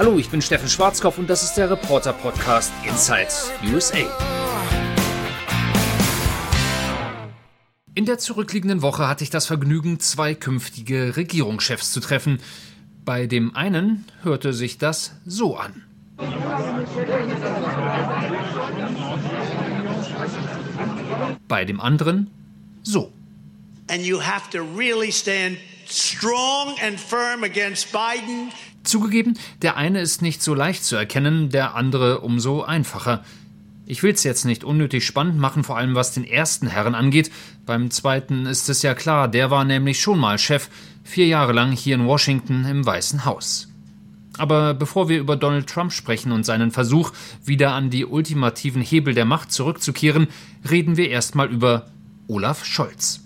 Hallo, ich bin Steffen Schwarzkopf und das ist der Reporter Podcast Inside USA. In der zurückliegenden Woche hatte ich das Vergnügen, zwei künftige Regierungschefs zu treffen. Bei dem einen hörte sich das so an. Bei dem anderen so. And you have to really stand strong and firm against Biden. Zugegeben, der eine ist nicht so leicht zu erkennen, der andere umso einfacher. Ich will es jetzt nicht unnötig spannend machen, vor allem was den ersten Herren angeht. Beim zweiten ist es ja klar, der war nämlich schon mal Chef, vier Jahre lang hier in Washington im Weißen Haus. Aber bevor wir über Donald Trump sprechen und seinen Versuch, wieder an die ultimativen Hebel der Macht zurückzukehren, reden wir erstmal über Olaf Scholz.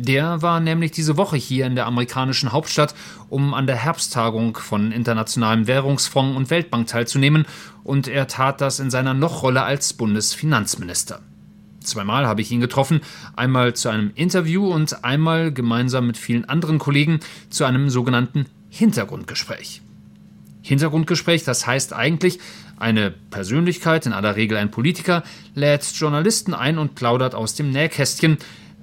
Der war nämlich diese Woche hier in der amerikanischen Hauptstadt, um an der Herbsttagung von Internationalem Währungsfonds und Weltbank teilzunehmen, und er tat das in seiner Nochrolle als Bundesfinanzminister. Zweimal habe ich ihn getroffen, einmal zu einem Interview und einmal gemeinsam mit vielen anderen Kollegen zu einem sogenannten Hintergrundgespräch. Hintergrundgespräch, das heißt eigentlich, eine Persönlichkeit, in aller Regel ein Politiker, lädt Journalisten ein und plaudert aus dem Nähkästchen,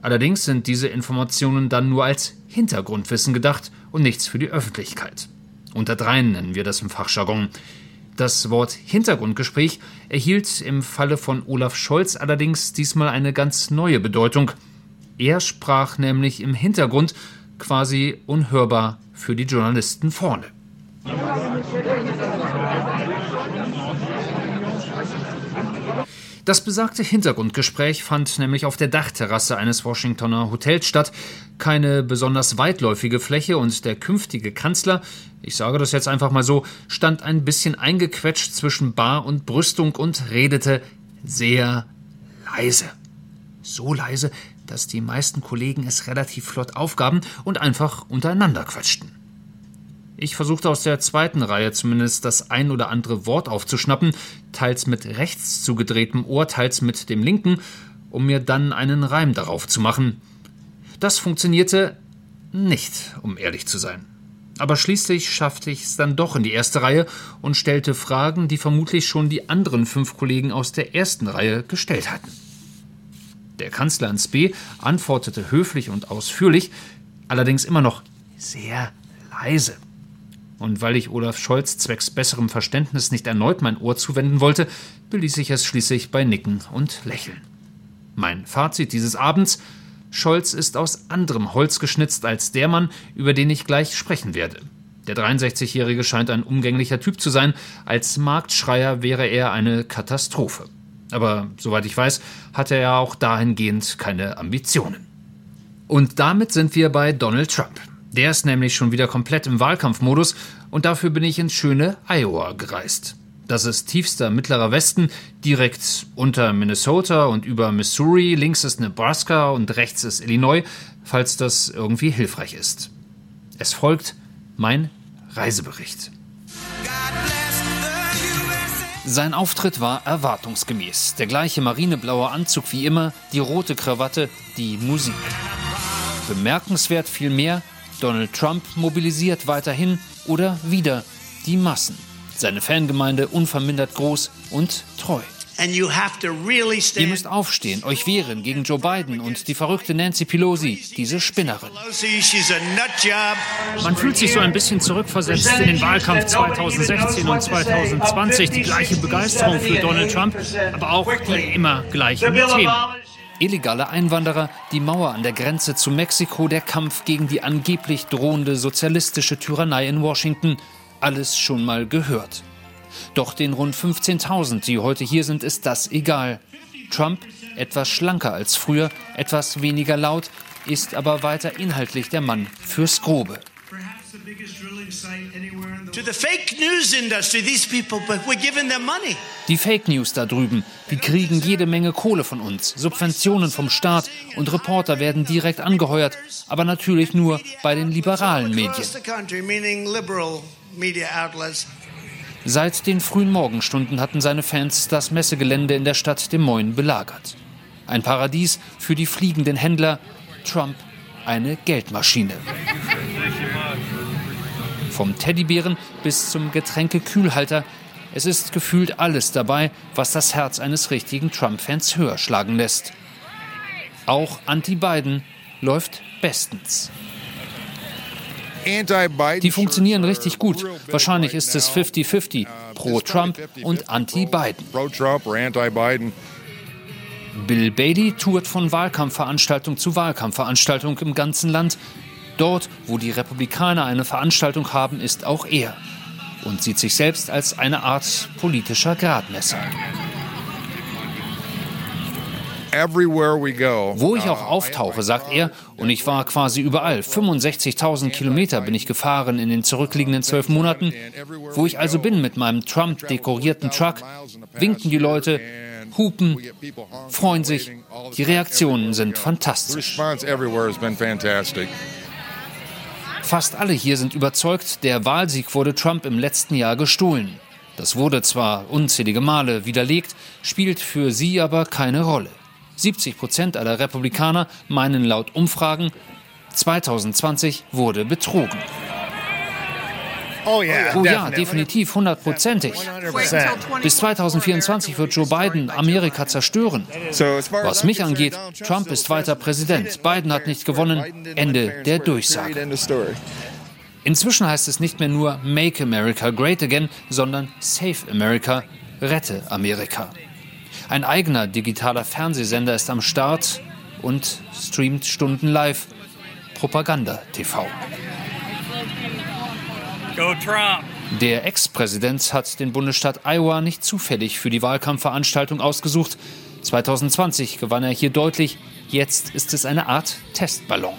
Allerdings sind diese Informationen dann nur als Hintergrundwissen gedacht und nichts für die Öffentlichkeit. Unter dreien nennen wir das im Fachjargon. Das Wort Hintergrundgespräch erhielt im Falle von Olaf Scholz allerdings diesmal eine ganz neue Bedeutung. Er sprach nämlich im Hintergrund quasi unhörbar für die Journalisten vorne. Das besagte Hintergrundgespräch fand nämlich auf der Dachterrasse eines Washingtoner Hotels statt. Keine besonders weitläufige Fläche und der künftige Kanzler, ich sage das jetzt einfach mal so, stand ein bisschen eingequetscht zwischen Bar und Brüstung und redete sehr leise. So leise, dass die meisten Kollegen es relativ flott aufgaben und einfach untereinander quatschten. Ich versuchte aus der zweiten Reihe zumindest das ein oder andere Wort aufzuschnappen, teils mit rechts zugedrehtem Ohr, teils mit dem linken, um mir dann einen Reim darauf zu machen. Das funktionierte nicht, um ehrlich zu sein. Aber schließlich schaffte ich es dann doch in die erste Reihe und stellte Fragen, die vermutlich schon die anderen fünf Kollegen aus der ersten Reihe gestellt hatten. Der Kanzler ins B antwortete höflich und ausführlich, allerdings immer noch sehr leise. Und weil ich Olaf Scholz zwecks besserem Verständnis nicht erneut mein Ohr zuwenden wollte, beließ ich es schließlich bei Nicken und Lächeln. Mein Fazit dieses Abends Scholz ist aus anderem Holz geschnitzt als der Mann, über den ich gleich sprechen werde. Der 63-Jährige scheint ein umgänglicher Typ zu sein, als Marktschreier wäre er eine Katastrophe. Aber soweit ich weiß, hat er auch dahingehend keine Ambitionen. Und damit sind wir bei Donald Trump. Der ist nämlich schon wieder komplett im Wahlkampfmodus und dafür bin ich ins schöne Iowa gereist. Das ist tiefster mittlerer Westen, direkt unter Minnesota und über Missouri, links ist Nebraska und rechts ist Illinois, falls das irgendwie hilfreich ist. Es folgt mein Reisebericht. Sein Auftritt war erwartungsgemäß. Der gleiche marineblaue Anzug wie immer, die rote Krawatte, die Musik. Bemerkenswert vielmehr, Donald Trump mobilisiert weiterhin oder wieder die Massen. Seine Fangemeinde unvermindert groß und treu. Really Ihr müsst aufstehen, euch wehren gegen Joe Biden und die verrückte Nancy Pelosi, diese Spinnerin. Man fühlt sich so ein bisschen zurückversetzt in den Wahlkampf 2016 und 2020. Die gleiche Begeisterung für Donald Trump, aber auch die immer gleichen Themen illegale Einwanderer, die Mauer an der Grenze zu Mexiko, der Kampf gegen die angeblich drohende sozialistische Tyrannei in Washington, alles schon mal gehört. Doch den rund 15.000, die heute hier sind, ist das egal. Trump, etwas schlanker als früher, etwas weniger laut, ist aber weiter inhaltlich der Mann fürs Grobe. Die Fake News da drüben, die kriegen jede Menge Kohle von uns, Subventionen vom Staat und Reporter werden direkt angeheuert, aber natürlich nur bei den liberalen Medien. Seit den frühen Morgenstunden hatten seine Fans das Messegelände in der Stadt Des Moines belagert. Ein Paradies für die fliegenden Händler, Trump eine Geldmaschine. Vom Teddybären bis zum Getränkekühlhalter. Es ist gefühlt alles dabei, was das Herz eines richtigen Trump-Fans höher schlagen lässt. Auch Anti-Biden läuft bestens. Die funktionieren richtig gut. Wahrscheinlich ist es 50-50 pro Trump und anti-Biden. Bill Bailey tourt von Wahlkampfveranstaltung zu Wahlkampfveranstaltung im ganzen Land. Dort, wo die Republikaner eine Veranstaltung haben, ist auch er und sieht sich selbst als eine Art politischer Gradmesser. Wo ich auch auftauche, sagt er, und ich war quasi überall, 65.000 Kilometer bin ich gefahren in den zurückliegenden zwölf Monaten. Wo ich also bin mit meinem Trump-dekorierten Truck, winken die Leute, hupen, freuen sich. Die Reaktionen sind fantastisch. Fast alle hier sind überzeugt, der Wahlsieg wurde Trump im letzten Jahr gestohlen. Das wurde zwar unzählige Male widerlegt, spielt für sie aber keine Rolle. 70 Prozent aller Republikaner meinen laut Umfragen, 2020 wurde betrogen. Oh, yeah, oh ja, definitiv, hundertprozentig. Bis 2024 wird Joe Biden Amerika zerstören. Was mich angeht, Trump ist weiter Präsident. Biden hat nicht gewonnen. Ende der Durchsage. Inzwischen heißt es nicht mehr nur Make America Great Again, sondern Save America, rette Amerika. Ein eigener digitaler Fernsehsender ist am Start und streamt Stunden live. Propaganda TV. Go Trump! Der Ex-Präsident hat den Bundesstaat Iowa nicht zufällig für die Wahlkampfveranstaltung ausgesucht. 2020 gewann er hier deutlich. Jetzt ist es eine Art Testballon.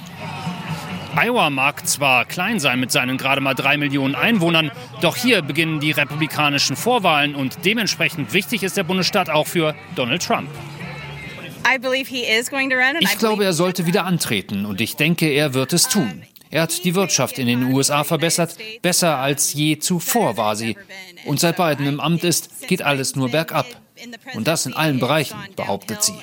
Iowa mag zwar klein sein mit seinen gerade mal drei Millionen Einwohnern, doch hier beginnen die republikanischen Vorwahlen und dementsprechend wichtig ist der Bundesstaat auch für Donald Trump. Ich glaube, er sollte wieder antreten und ich denke, er wird es tun. Er hat die Wirtschaft in den USA verbessert, besser als je zuvor war sie. Und seit Biden im Amt ist, geht alles nur bergab. Und das in allen Bereichen, behauptet sie.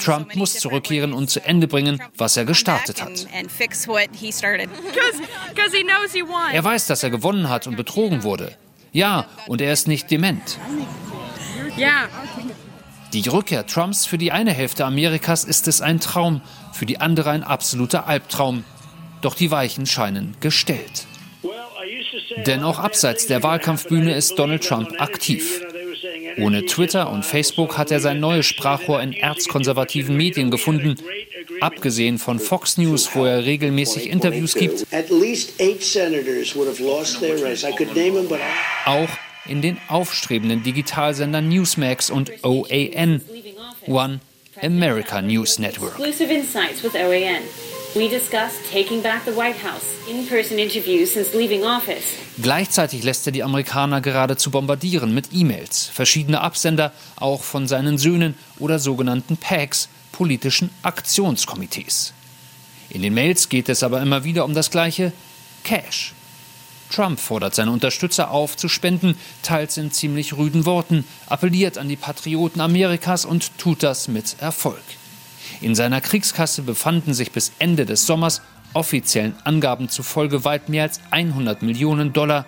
Trump muss zurückkehren und zu Ende bringen, was er gestartet hat. Er weiß, dass er gewonnen hat und betrogen wurde. Ja, und er ist nicht dement. Die Rückkehr Trumps für die eine Hälfte Amerikas ist es ein Traum, für die andere ein absoluter Albtraum. Doch die Weichen scheinen gestellt. Denn auch abseits der Wahlkampfbühne ist Donald Trump aktiv. Ohne Twitter und Facebook hat er sein neues Sprachrohr in erzkonservativen Medien gefunden. Abgesehen von Fox News, wo er regelmäßig Interviews gibt. Auch in den aufstrebenden Digitalsendern Newsmax und OAN, One America News Network. We discussed taking back the White House, in-person interviews since leaving office. Gleichzeitig lässt er die Amerikaner geradezu bombardieren mit E-Mails, verschiedene Absender, auch von seinen Söhnen oder sogenannten PACs, politischen Aktionskomitees. In den Mails geht es aber immer wieder um das gleiche Cash. Trump fordert seine Unterstützer auf, zu spenden, teils in ziemlich rüden Worten, appelliert an die Patrioten Amerikas und tut das mit Erfolg. In seiner Kriegskasse befanden sich bis Ende des Sommers offiziellen Angaben zufolge weit mehr als 100 Millionen Dollar.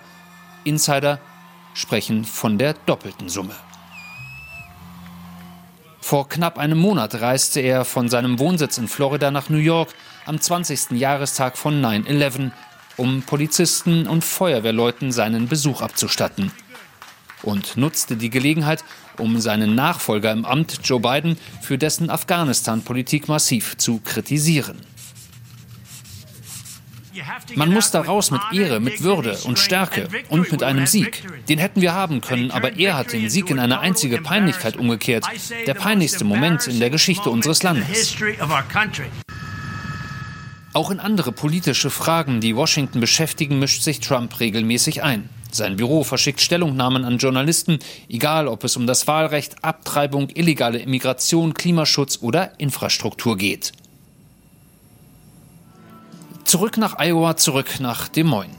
Insider sprechen von der doppelten Summe. Vor knapp einem Monat reiste er von seinem Wohnsitz in Florida nach New York am 20. Jahrestag von 9-11, um Polizisten und Feuerwehrleuten seinen Besuch abzustatten und nutzte die Gelegenheit, um seinen Nachfolger im Amt, Joe Biden, für dessen Afghanistan-Politik massiv zu kritisieren. Man muss da raus mit Ehre, mit Würde und Stärke und mit einem Sieg. Den hätten wir haben können, aber er hat den Sieg in eine einzige Peinlichkeit umgekehrt. Der peinlichste Moment in der Geschichte unseres Landes. Auch in andere politische Fragen, die Washington beschäftigen, mischt sich Trump regelmäßig ein. Sein Büro verschickt Stellungnahmen an Journalisten, egal ob es um das Wahlrecht, Abtreibung, illegale Immigration, Klimaschutz oder Infrastruktur geht. Zurück nach Iowa, zurück nach Des Moines.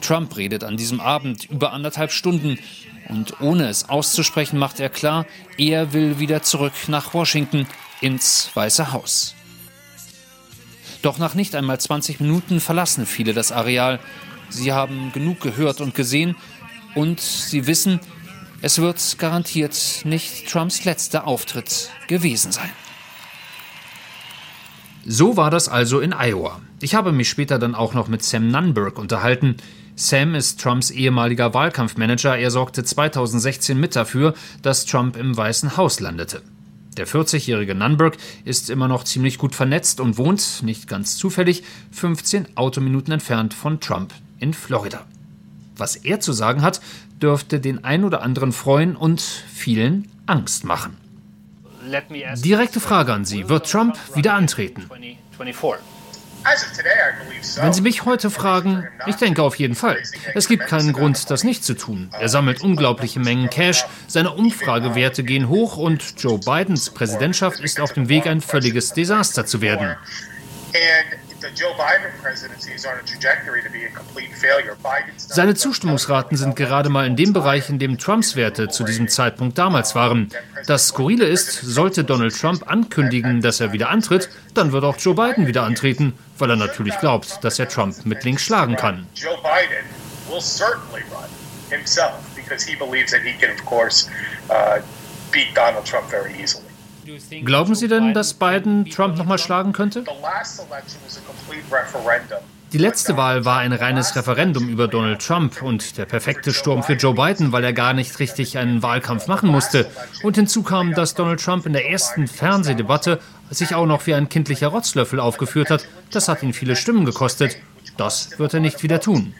Trump redet an diesem Abend über anderthalb Stunden und ohne es auszusprechen macht er klar, er will wieder zurück nach Washington ins Weiße Haus. Doch nach nicht einmal 20 Minuten verlassen viele das Areal. Sie haben genug gehört und gesehen und Sie wissen, es wird garantiert nicht Trumps letzter Auftritt gewesen sein. So war das also in Iowa. Ich habe mich später dann auch noch mit Sam Nunberg unterhalten. Sam ist Trumps ehemaliger Wahlkampfmanager. Er sorgte 2016 mit dafür, dass Trump im Weißen Haus landete. Der 40-jährige Nunberg ist immer noch ziemlich gut vernetzt und wohnt, nicht ganz zufällig, 15 Autominuten entfernt von Trump in Florida. Was er zu sagen hat, dürfte den ein oder anderen freuen und vielen Angst machen. Direkte Frage an Sie. Wird Trump wieder antreten? Wenn Sie mich heute fragen, ich denke auf jeden Fall. Es gibt keinen Grund, das nicht zu tun. Er sammelt unglaubliche Mengen Cash, seine Umfragewerte gehen hoch und Joe Bidens Präsidentschaft ist auf dem Weg, ein völliges Desaster zu werden. Seine Zustimmungsraten sind gerade mal in dem Bereich, in dem Trumps Werte zu diesem Zeitpunkt damals waren. Das Skurrile ist, sollte Donald Trump ankündigen, dass er wieder antritt, dann wird auch Joe Biden wieder antreten, weil er natürlich glaubt, dass er Trump mit links schlagen kann. Joe Biden will certainly run himself because he believes that he can of course uh, beat Donald Trump very easily. Glauben Sie denn, dass Biden Trump nochmal schlagen könnte? Die letzte Wahl war ein reines Referendum über Donald Trump und der perfekte Sturm für Joe Biden, weil er gar nicht richtig einen Wahlkampf machen musste. Und hinzu kam, dass Donald Trump in der ersten Fernsehdebatte sich auch noch wie ein kindlicher Rotzlöffel aufgeführt hat. Das hat ihn viele Stimmen gekostet. Das wird er nicht wieder tun.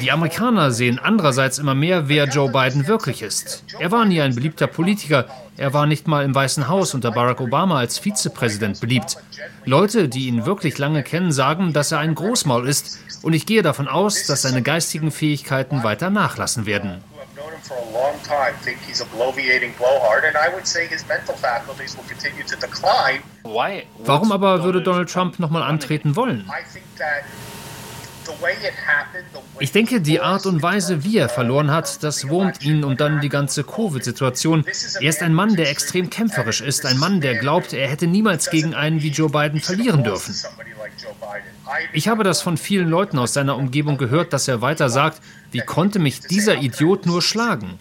Die Amerikaner sehen andererseits immer mehr, wer Joe Biden wirklich ist. Er war nie ein beliebter Politiker. Er war nicht mal im Weißen Haus unter Barack Obama als Vizepräsident beliebt. Leute, die ihn wirklich lange kennen, sagen, dass er ein Großmaul ist. Und ich gehe davon aus, dass seine geistigen Fähigkeiten weiter nachlassen werden. Warum aber würde Donald Trump nochmal antreten wollen? Ich denke, die Art und Weise, wie er verloren hat, das wurmt ihn und dann die ganze Covid-Situation. Er ist ein Mann, der extrem kämpferisch ist, ein Mann, der glaubt, er hätte niemals gegen einen wie Joe Biden verlieren dürfen. Ich habe das von vielen Leuten aus seiner Umgebung gehört, dass er weiter sagt, wie konnte mich dieser Idiot nur schlagen?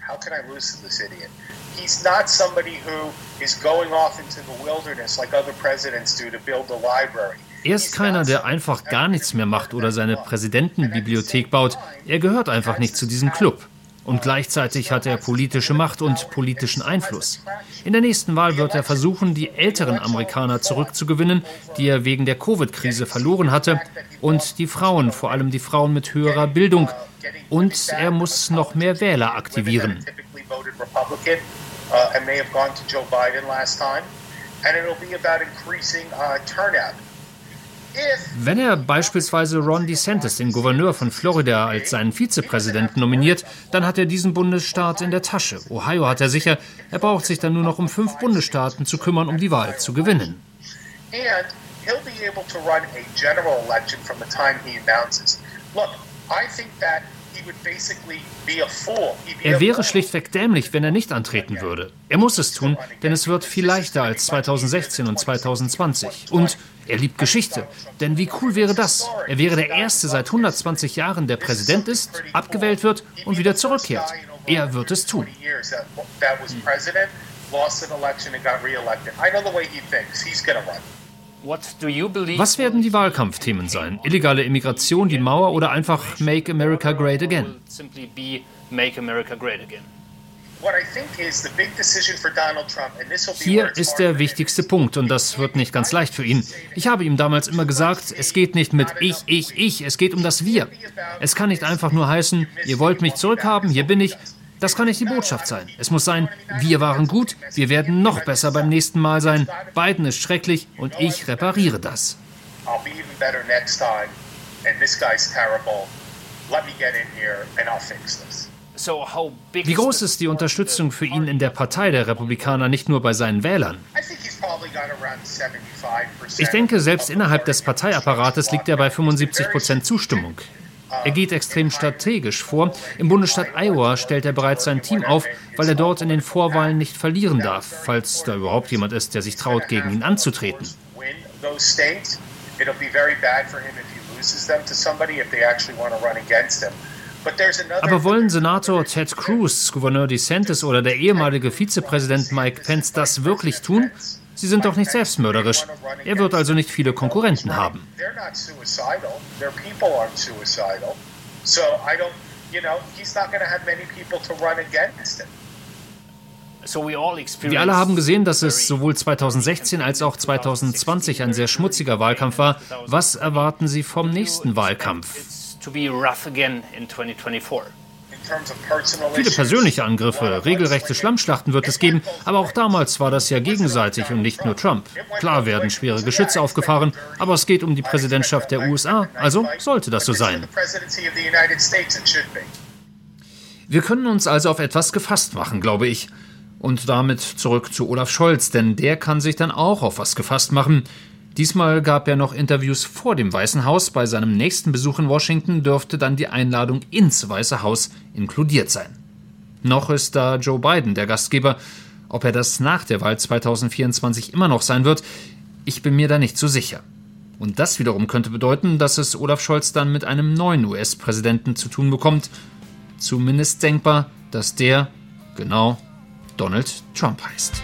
He's not somebody who is going off into the wilderness like other presidents do to build a library. Er ist keiner, der einfach gar nichts mehr macht oder seine Präsidentenbibliothek baut. Er gehört einfach nicht zu diesem Club. Und gleichzeitig hat er politische Macht und politischen Einfluss. In der nächsten Wahl wird er versuchen, die älteren Amerikaner zurückzugewinnen, die er wegen der Covid-Krise verloren hatte, und die Frauen, vor allem die Frauen mit höherer Bildung. Und er muss noch mehr Wähler aktivieren. And it'll be about increasing uh, turnout. Wenn er beispielsweise Ron DeSantis, den Gouverneur von Florida, als seinen Vizepräsidenten nominiert, dann hat er diesen Bundesstaat in der Tasche. Ohio hat er sicher, er braucht sich dann nur noch um fünf Bundesstaaten zu kümmern, um die Wahl zu gewinnen. Er wäre schlichtweg dämlich, wenn er nicht antreten würde. Er muss es tun, denn es wird viel leichter als 2016 und 2020. Und er liebt Geschichte. Denn wie cool wäre das? Er wäre der Erste seit 120 Jahren, der Präsident ist, abgewählt wird und wieder zurückkehrt. Er wird es tun. Was werden die Wahlkampfthemen sein? Illegale Immigration, die Mauer oder einfach Make America Great Again? Hier ist der wichtigste Punkt und das wird nicht ganz leicht für ihn. Ich habe ihm damals immer gesagt, es geht nicht mit ich, ich, ich, es geht um das Wir. Es kann nicht einfach nur heißen, ihr wollt mich zurückhaben, hier bin ich. Das kann nicht die Botschaft sein. Es muss sein, wir waren gut, wir werden noch besser beim nächsten Mal sein. Biden ist schrecklich und ich repariere das. Wie groß ist die Unterstützung für ihn in der Partei der Republikaner, nicht nur bei seinen Wählern? Ich denke, selbst innerhalb des Parteiapparates liegt er bei 75 Prozent Zustimmung. Er geht extrem strategisch vor. Im Bundesstaat Iowa stellt er bereits sein Team auf, weil er dort in den Vorwahlen nicht verlieren darf, falls da überhaupt jemand ist, der sich traut, gegen ihn anzutreten. It'll be very bad for him if he loses them to somebody if they actually want to run against him. Aber wollen Senator Ted Cruz, Gouverneur DeSantis oder der ehemalige Vizepräsident Mike Pence das wirklich tun? Sie sind doch nicht selbstmörderisch. Er wird also nicht viele Konkurrenten haben. Wir alle haben gesehen, dass es sowohl 2016 als auch 2020 ein sehr schmutziger Wahlkampf war. Was erwarten Sie vom nächsten Wahlkampf? Viele persönliche Angriffe, regelrechte Schlammschlachten wird es geben, aber auch damals war das ja gegenseitig und nicht nur Trump. Klar werden schwere Geschütze aufgefahren, aber es geht um die Präsidentschaft der USA, also sollte das so sein. Wir können uns also auf etwas gefasst machen, glaube ich. Und damit zurück zu Olaf Scholz, denn der kann sich dann auch auf was gefasst machen. Diesmal gab er noch Interviews vor dem Weißen Haus. Bei seinem nächsten Besuch in Washington dürfte dann die Einladung ins Weiße Haus inkludiert sein. Noch ist da Joe Biden der Gastgeber. Ob er das nach der Wahl 2024 immer noch sein wird, ich bin mir da nicht so sicher. Und das wiederum könnte bedeuten, dass es Olaf Scholz dann mit einem neuen US-Präsidenten zu tun bekommt. Zumindest denkbar, dass der, genau, Donald Trump heißt.